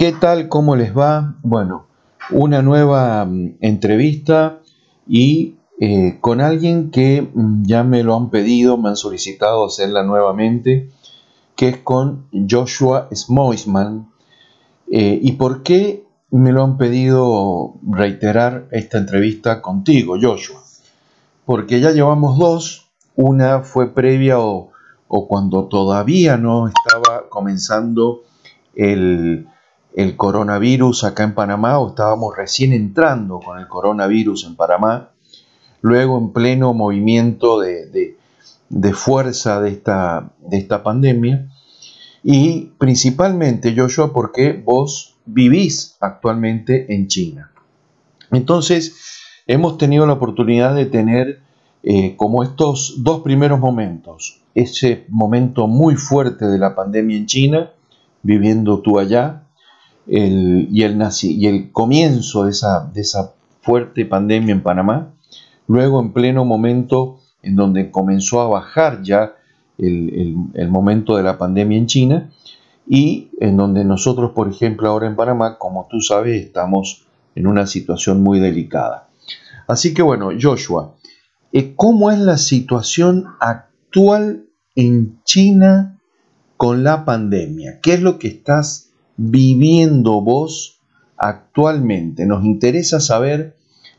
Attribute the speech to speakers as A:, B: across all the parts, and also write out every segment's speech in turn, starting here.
A: ¿Qué tal? ¿Cómo les va? Bueno, una nueva mm, entrevista y eh, con alguien que mm, ya me lo han pedido, me han solicitado hacerla nuevamente, que es con Joshua Smoisman. Eh, ¿Y por qué me lo han pedido reiterar esta entrevista contigo, Joshua? Porque ya llevamos dos, una fue previa o, o cuando todavía no estaba comenzando el el coronavirus acá en Panamá o estábamos recién entrando con el coronavirus en Panamá, luego en pleno movimiento de, fuerza de esta, de esta pandemia y principalmente, Joshua, porque vos vivís actualmente en China. Entonces, hemos tenido la oportunidad de tener eh, como estos dos primeros momentos, ese momento muy fuerte de la pandemia en China, viviendo tú allá, y, el comienzo de esa, de esa fuerte pandemia en Panamá, luego en pleno momento en donde comenzó a bajar ya el, el, momento de la pandemia en China y en donde nosotros, por ejemplo, ahora en Panamá, como tú sabes, estamos en una situación muy delicada. Así que bueno, Joshua, eh, ¿cómo es la situación actual en China con la pandemia? ¿Qué es lo que estás viviendo vos actualmente? Nos interesa saber,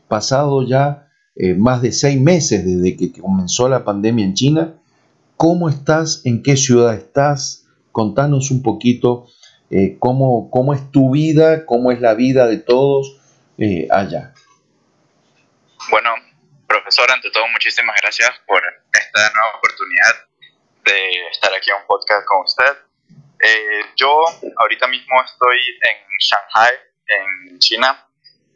A: pasado ya eh, más de seis meses desde que comenzó la pandemia en China, ¿cómo estás? ¿En qué ciudad estás? Contanos un poquito eh, cómo, cómo, es tu vida, cómo es la vida de todos eh, allá.
B: Bueno, profesor, ante todo, muchísimas gracias por esta nueva oportunidad de estar aquí en un podcast con usted. Eh, yo ahorita mismo estoy en Shanghai, en China.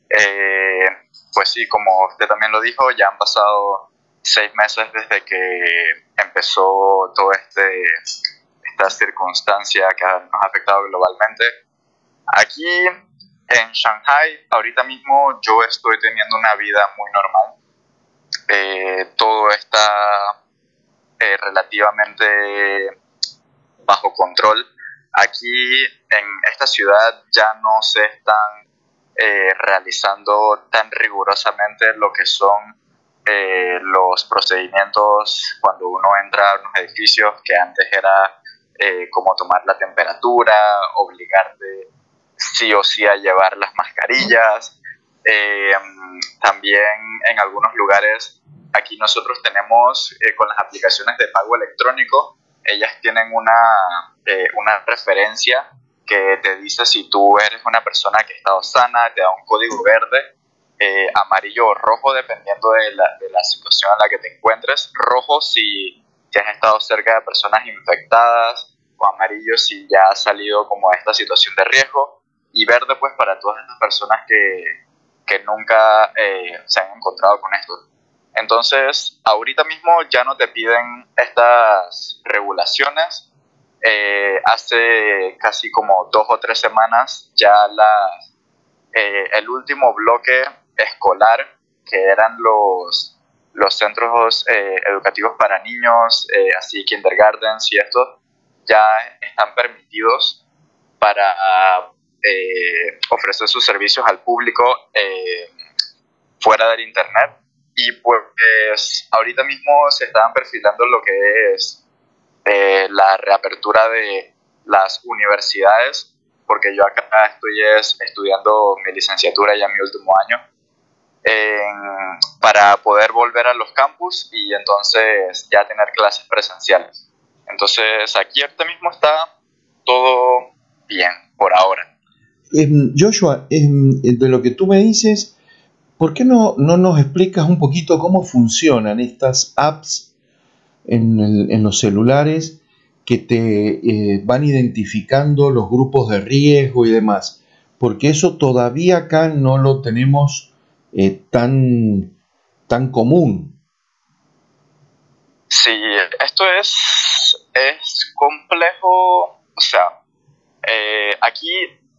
B: Eh, pues sí, como usted también lo dijo, ya han pasado seis meses desde que empezó toda este, esta circunstancia que nos ha afectado globalmente. Aquí en Shanghai, ahorita mismo yo estoy teniendo una vida muy normal. Eh, todo está relativamente bajo control. Aquí en esta ciudad ya no se están eh, realizando tan rigurosamente lo que son eh, los procedimientos cuando uno entra a unos edificios que antes era eh, como tomar la temperatura, obligarte sí o sí a llevar las mascarillas. también en algunos lugares aquí nosotros tenemos con las aplicaciones de pago electrónico, ellas tienen una, eh, una referencia que te dice si tú eres una persona que ha estado sana, te da un código verde, eh, amarillo o rojo dependiendo de la, de la, situación en la que te encuentres, rojo si te has estado cerca de personas infectadas o amarillo si ya has salido como de esta situación de riesgo y verde pues para todas estas personas que, que nunca eh, se han encontrado con esto. Entonces, ahorita mismo ya no te piden estas regulaciones. Eh, hace casi como dos o tres semanas ya eh, el último bloque escolar, que eran los, los centros eh, educativos para niños, así kindergartens y esto, ya están permitidos para ofrecer sus servicios al público fuera del Internet y pues ahorita mismo se estaban perfilando lo que es eh, la reapertura de las universidades, porque yo acá estoy estudiando mi licenciatura ya en mi último año, para poder volver a los campus y entonces ya tener clases presenciales. Entonces aquí ahorita mismo está todo bien por ahora.
A: Em, Joshua, em, de lo que tú me dices, ¿Por qué no, no nos explicas un poquito cómo funcionan estas apps en, los celulares que te eh, van identificando los grupos de riesgo y demás? Porque eso todavía acá no lo tenemos eh, tan, tan común.
B: Sí, esto es, es complejo. O sea, eh, aquí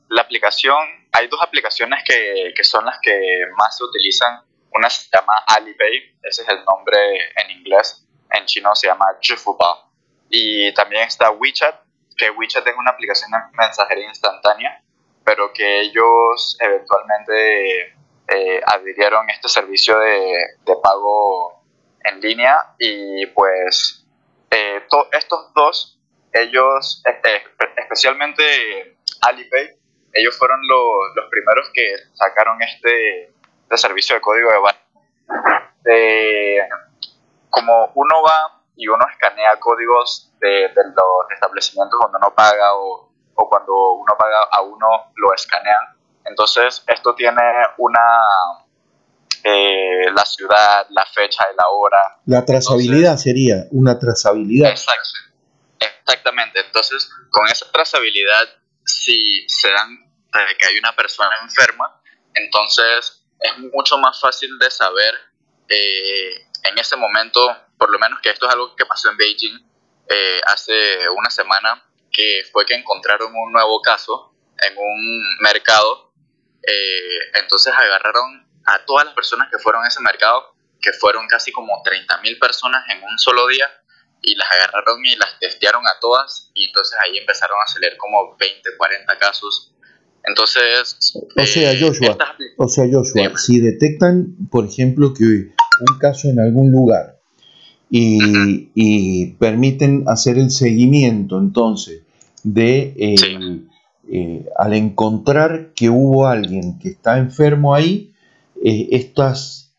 B: la aplicación, hay dos aplicaciones que, que, son las que más se utilizan. Una se llama Alipay, ese es el nombre en inglés, en chino se llama Zhifubao. Y también está WeChat, que WeChat es una aplicación de mensajería instantánea. pero que ellos eventualmente eh, adhirieron este servicio de, de, pago en línea y pues eh, estos dos, ellos, eh, especialmente Alipay, ellos fueron los primeros que sacaron este, este servicio de código de barra. como uno va y uno escanea códigos de, los establecimientos cuando uno paga o, o, cuando uno paga a uno lo escanean. Entonces esto tiene una eh, la ciudad, la fecha y la hora.
A: La trazabilidad sería una trazabilidad.
B: Exacto. Exactamente. Entonces con esa trazabilidad si se dan que hay una persona enferma, entonces es mucho más fácil de saber eh, en ese momento, por lo menos que esto es algo que pasó en Beijing eh, hace una semana, que fue que encontraron un nuevo caso en un mercado, eh, entonces agarraron a todas las personas que fueron a ese mercado, que fueron casi como 30.000 personas en un solo día, y las agarraron y las testearon a todas, y entonces ahí empezaron a salir como 20, 40 casos. Entonces...
A: O sea, eh, Joshua, o sea, Joshua si detectan, por ejemplo, que un caso en algún lugar y, permiten hacer el seguimiento entonces de eh, al encontrar que hubo alguien que está enfermo ahí, eh, estas,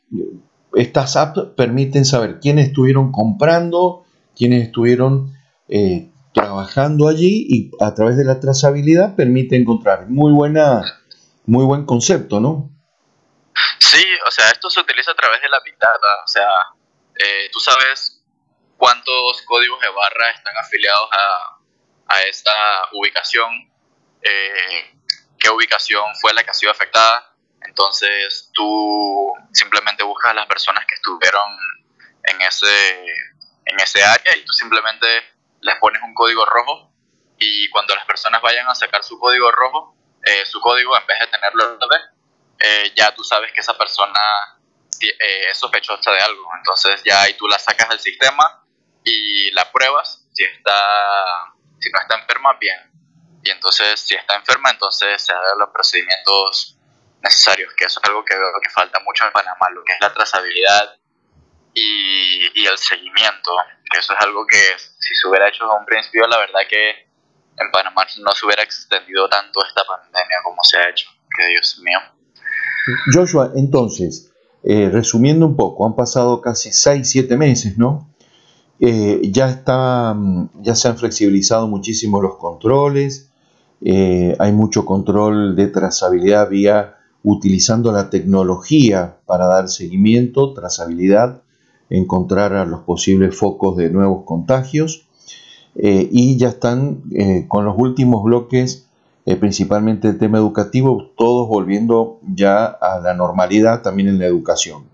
A: estas apps permiten saber quiénes estuvieron comprando, quiénes estuvieron eh, trabajando allí y a través de la trazabilidad permite encontrar muy buena, muy buen concepto, ¿no?
B: Sí, o sea, esto se utiliza a través de la Big. O sea, eh, tú sabes cuántos códigos de barra están afiliados a, a esta ubicación, eh, qué ubicación fue la que ha sido afectada. Entonces tú simplemente buscas a las personas que estuvieron en ese, en ese área y tú simplemente les pones un código rojo y cuando las personas vayan a sacar su código rojo, eh, su código en vez de tenerlo en verde, eh, ya tú sabes que esa persona eh, es sospechosa de algo. Entonces ya ahí tú la sacas del sistema y la pruebas. Si, está, si no está enferma, bien. Y entonces si está enferma, entonces se hacen los procedimientos necesarios, que eso es algo que veo que falta mucho en Panamá, lo que es la trazabilidad y, y el seguimiento, eso es algo que si se hubiera hecho desde un principio, la verdad que en Panamá no se hubiera extendido tanto esta pandemia como se ha hecho, que Dios mío.
A: Joshua, entonces, eh, resumiendo un poco, han pasado casi 6, 7 meses, ¿no? Eh, ya, está, mm, ya se han flexibilizado muchísimo los controles, eh, hay mucho control de trazabilidad vía utilizando la tecnología para dar seguimiento, trazabilidad, encontrar a los posibles focos de nuevos contagios y ya están con los últimos bloques eh, principalmente el tema educativo, todos volviendo ya a la normalidad también en la educación.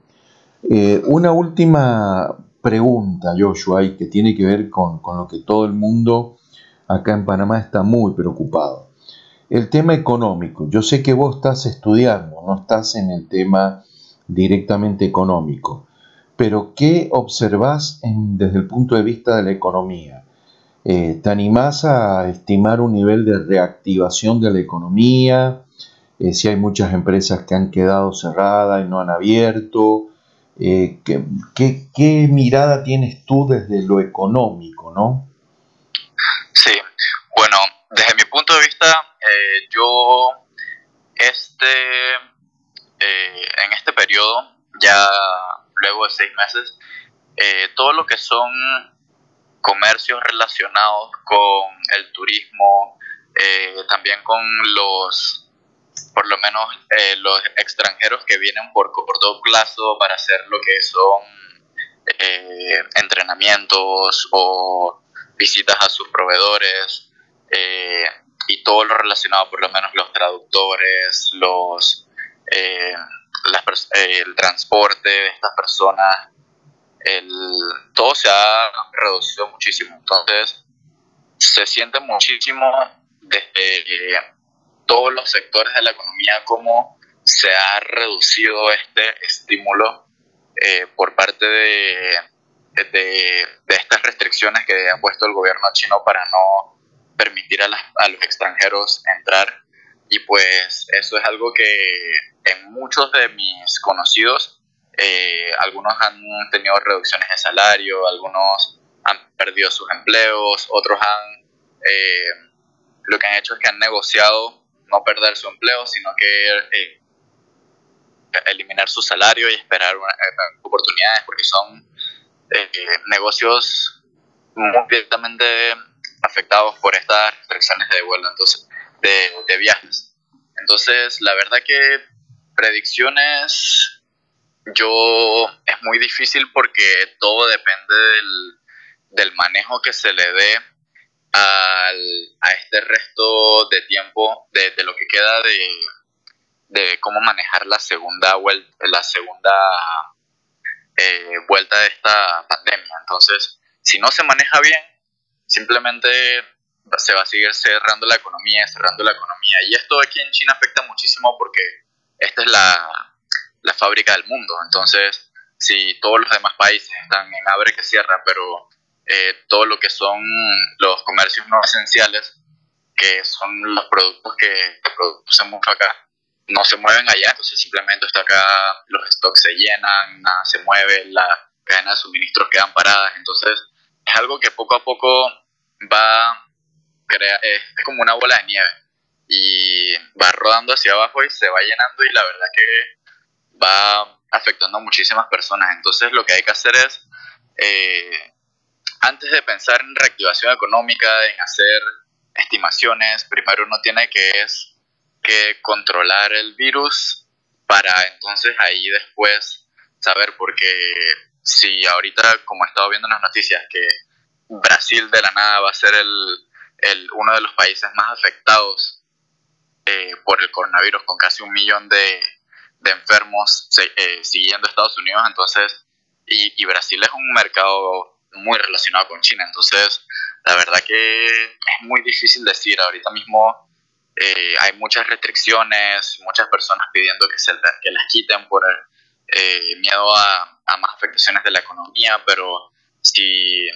A: Eh, una última pregunta, Joshua, y que tiene que ver con, con lo que todo el mundo acá en Panamá está muy preocupado. El tema económico. Yo sé que vos estás estudiando, no estás en el tema directamente económico, pero ¿qué observás desde el punto de vista de la economía? Eh, ¿Te animás a estimar un nivel de reactivación de la economía? Eh, si hay muchas empresas que han quedado cerradas y no han abierto. Eh, ¿qué, mirada tienes tú desde lo económico, no?
B: Sí, bueno, desde mi punto de vista, yo este, en este periodo, ya luego de seis meses, todo lo que son comercios relacionados con el turismo, eh, también con los, por lo menos eh, los extranjeros que vienen por corto plazo para hacer lo que son eh, entrenamientos o visitas a sus proveedores y todo lo relacionado, por lo menos los traductores, los el transporte de estas personas el, todo se ha reducido muchísimo. Entonces, se siente muchísimo desde todos los sectores de la economía como se ha reducido este estímulo eh, por parte de, de, estas restricciones que ha puesto el gobierno chino para no permitir a, a los extranjeros entrar y pues eso es algo que en muchos de mis conocidos, eh, algunos han tenido reducciones de salario, algunos han perdido sus empleos, otros han, eh, lo que han hecho es que han negociado no perder su empleo, sino que eh, eliminar su salario y esperar oportunidades, porque son negocios muy directamente afectados por estas restricciones de vuelo, entonces, de, viajes. Entonces, la verdad que predicciones yo es muy difícil porque todo depende del, del manejo que se le dé al, a este resto de tiempo, de, de lo que queda de, de, cómo manejar la segunda vuelta, la segunda eh, vuelta de esta pandemia. Entonces, si no se maneja bien, simplemente se va a seguir cerrando la economía, cerrando la economía. Y esto aquí en China afecta muchísimo porque esta es la, la fábrica del mundo. Entonces, si todos los demás países están en abre que cierra, pero eh, todo lo que son los comercios no esenciales, que son los productos que, producen mucho acá, no se mueven allá, entonces simplemente está acá, los stocks se llenan, nada se mueve, la cadena de suministros quedan paradas, entonces es algo que poco a poco va, crea, es, como una bola de nieve y va rodando hacia abajo y se va llenando y la verdad que va afectando a muchísimas personas. Entonces lo que hay que hacer es, eh, antes de pensar en reactivación económica, en hacer estimaciones, primero uno tiene que es que controlar el virus para entonces ahí después saber porque si ahorita como he estado viendo en las noticias que Brasil de la nada va a ser el, uno de los países más afectados eh, por el coronavirus, con casi un millón de, enfermos eh, siguiendo Estados Unidos, entonces, y, y, Brasil es un mercado muy relacionado con China, entonces, la verdad que es muy difícil decir, ahorita mismo eh, hay muchas restricciones, muchas personas pidiendo que, se, que las quiten por miedo a, a más afectaciones de la economía, pero si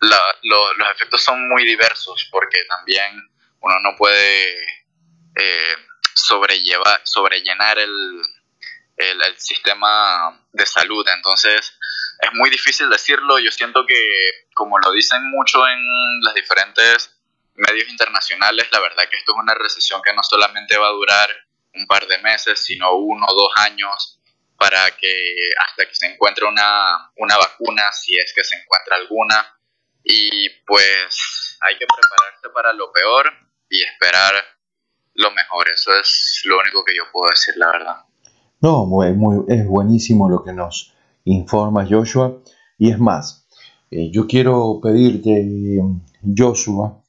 B: los efectos son muy diversos porque también uno no puede eh, sobrellevar, sobrellenar el, el, el, sistema de salud. Entonces es muy difícil decirlo. Yo siento que, como lo dicen mucho en los diferentes medios internacionales, la verdad que esto es una recesión que no solamente va a durar un par de meses, sino uno o dos años para que hasta que se encuentre una, una vacuna, si es que se encuentra alguna, y pues hay que prepararse para lo peor y esperar lo mejor. Eso es lo único que yo puedo decir, la verdad.
A: No, muy, muy, es buenísimo lo que nos informa Joshua. Y es más, eh, yo quiero pedirte, Joshua,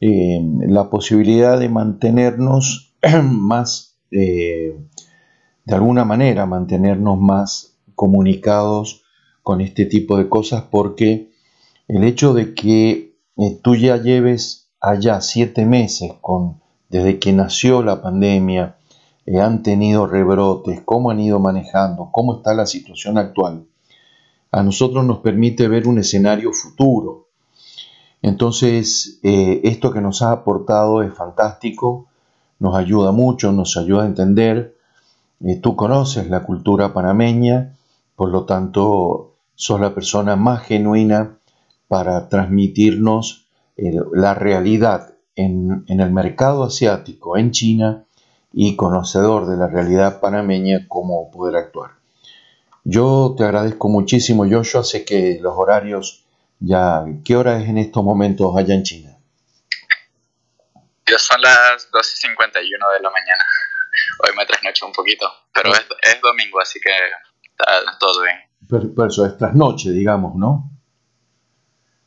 A: eh, la posibilidad de mantenernos más, eh, de alguna manera, mantenernos más comunicados con este tipo de cosas porque el hecho de que tú ya lleves allá siete meses con, desde que nació la pandemia, eh, han tenido rebrotes, cómo han ido manejando, cómo está la situación actual, a nosotros nos permite ver un escenario futuro. Entonces, eh, esto que nos ha aportado es fantástico, nos ayuda mucho, nos ayuda a entender. tú conoces la cultura panameña, por lo tanto, sos la persona más genuina para transmitirnos eh, la realidad en, el mercado asiático, en China, y conocedor de la realidad panameña, cómo poder actuar. Yo te agradezco muchísimo, Joshua. Sé que los horarios ya. ¿Qué hora es en estos momentos allá en China?
B: Ya son las 2.51 de la mañana. Hoy me trasnocho un poquito, pero es, es domingo, así que está todo bien.
A: Pero, eso es trasnoche, digamos, ¿no?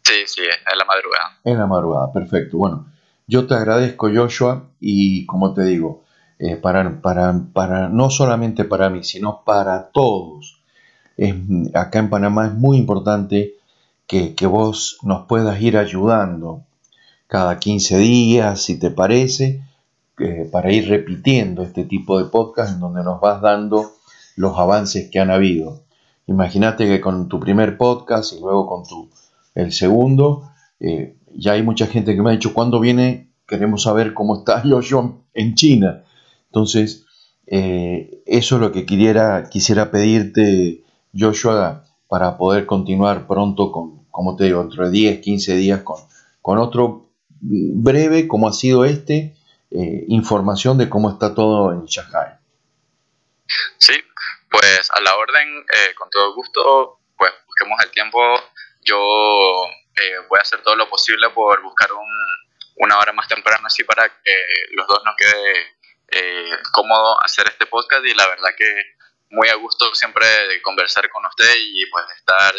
B: Sí, sí, en la madrugada.
A: En la madrugada, perfecto. Bueno, yo te agradezco, Joshua, y como te digo, eh, para, no solamente para mí, sino para todos, acá en Panamá es muy importante que, vos nos puedas ir ayudando cada 15 días, si te parece, eh, para ir repitiendo este tipo de podcast en donde nos vas dando los avances que han habido. Imagínate que con tu primer podcast y luego con tu el segundo, eh, ya hay mucha gente que me ha dicho cuándo viene queremos saber cómo está Joshua en China. Entonces, eh, eso es lo que quisiera, quisiera pedirte, Joshua, para poder continuar pronto con, como te digo, entre 10, 15 días con, con otro breve, como ha sido este, eh, información de cómo está todo en Shanghai.
B: Sí, pues a la orden, eh, con todo gusto, pues busquemos el tiempo. Yo voy a hacer todo lo posible por buscar un, una hora más temprano así para que los dos nos quede eh, cómodo hacer este podcast y la verdad que muy a gusto siempre de conversar con usted y pues estar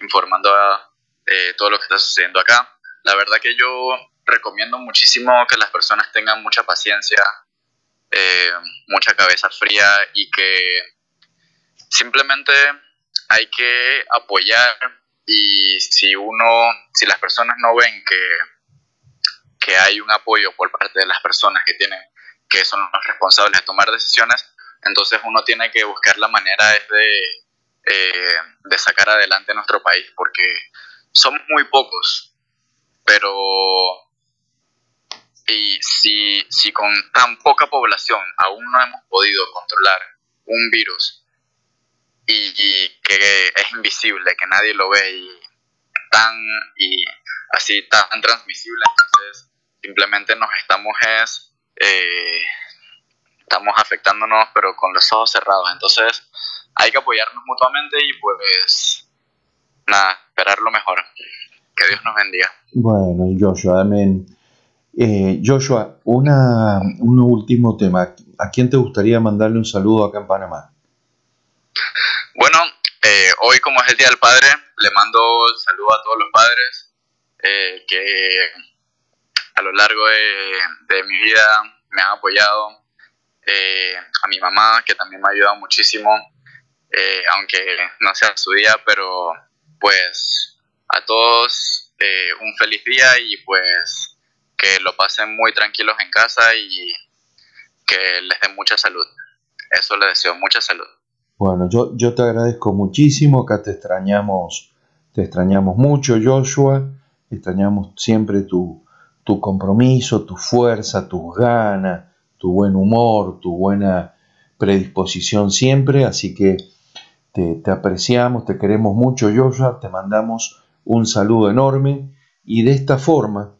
B: informando a eh, todo lo que está sucediendo acá. La verdad que yo recomiendo muchísimo que las personas tengan mucha paciencia, eh, mucha cabeza fría y que simplemente hay que apoyar y si uno, si las personas no ven que que hay un apoyo por parte de las personas que tienen, que son los responsables de tomar decisiones, entonces uno tiene que buscar la manera de, eh, de sacar adelante nuestro país, porque somos muy pocos, pero y si, si con tan poca población aún no hemos podido controlar un virus y, que es invisible, que nadie lo ve y tan y así tan transmisible, entonces simplemente nos estamos es, eh, estamos afectándonos pero con los ojos cerrados. Entonces hay que apoyarnos mutuamente y pues nada esperar lo mejor. Que Dios nos bendiga.
A: Bueno Joshua amén. Eh, Joshua una, un último tema. ¿a quién te gustaría mandarle un saludo acá en Panamá?
B: Bueno eh, hoy como es el Día del Padre le mando saludo a todos los padres que a lo largo de, mi vida me han apoyado, eh, a mi mamá que también me ha ayudado muchísimo, eh, aunque no sea su día, pero pues a todos eh, un feliz día y pues que lo pasen muy tranquilos en casa y que les den mucha salud. Eso les deseo, mucha salud.
A: Bueno, yo, yo te agradezco muchísimo, acá te extrañamos, te extrañamos mucho, Joshua, extrañamos siempre tu, tu compromiso, tu fuerza, tus ganas, tu buen humor, tu buena predisposición siempre, así que te, apreciamos, te queremos mucho, Joshua, te mandamos un saludo enorme. Y de esta forma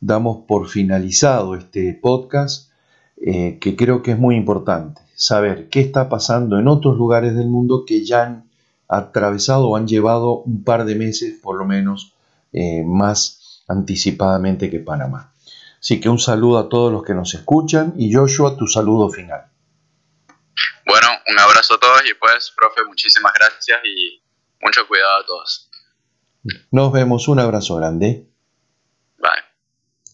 A: damos por finalizado este podcast eh, que creo que es muy importante, saber qué está pasando en otros lugares del mundo que ya han atravesado o han llevado un par de meses por lo menos eh, más anticipadamente que Panamá. Así que un saludo a todos los que nos escuchan y Joshua, tu saludo final.
B: Bueno, un abrazo a todos y pues, profe, muchísimas gracias y mucho cuidado a todos.
A: Nos vemos, un abrazo grande.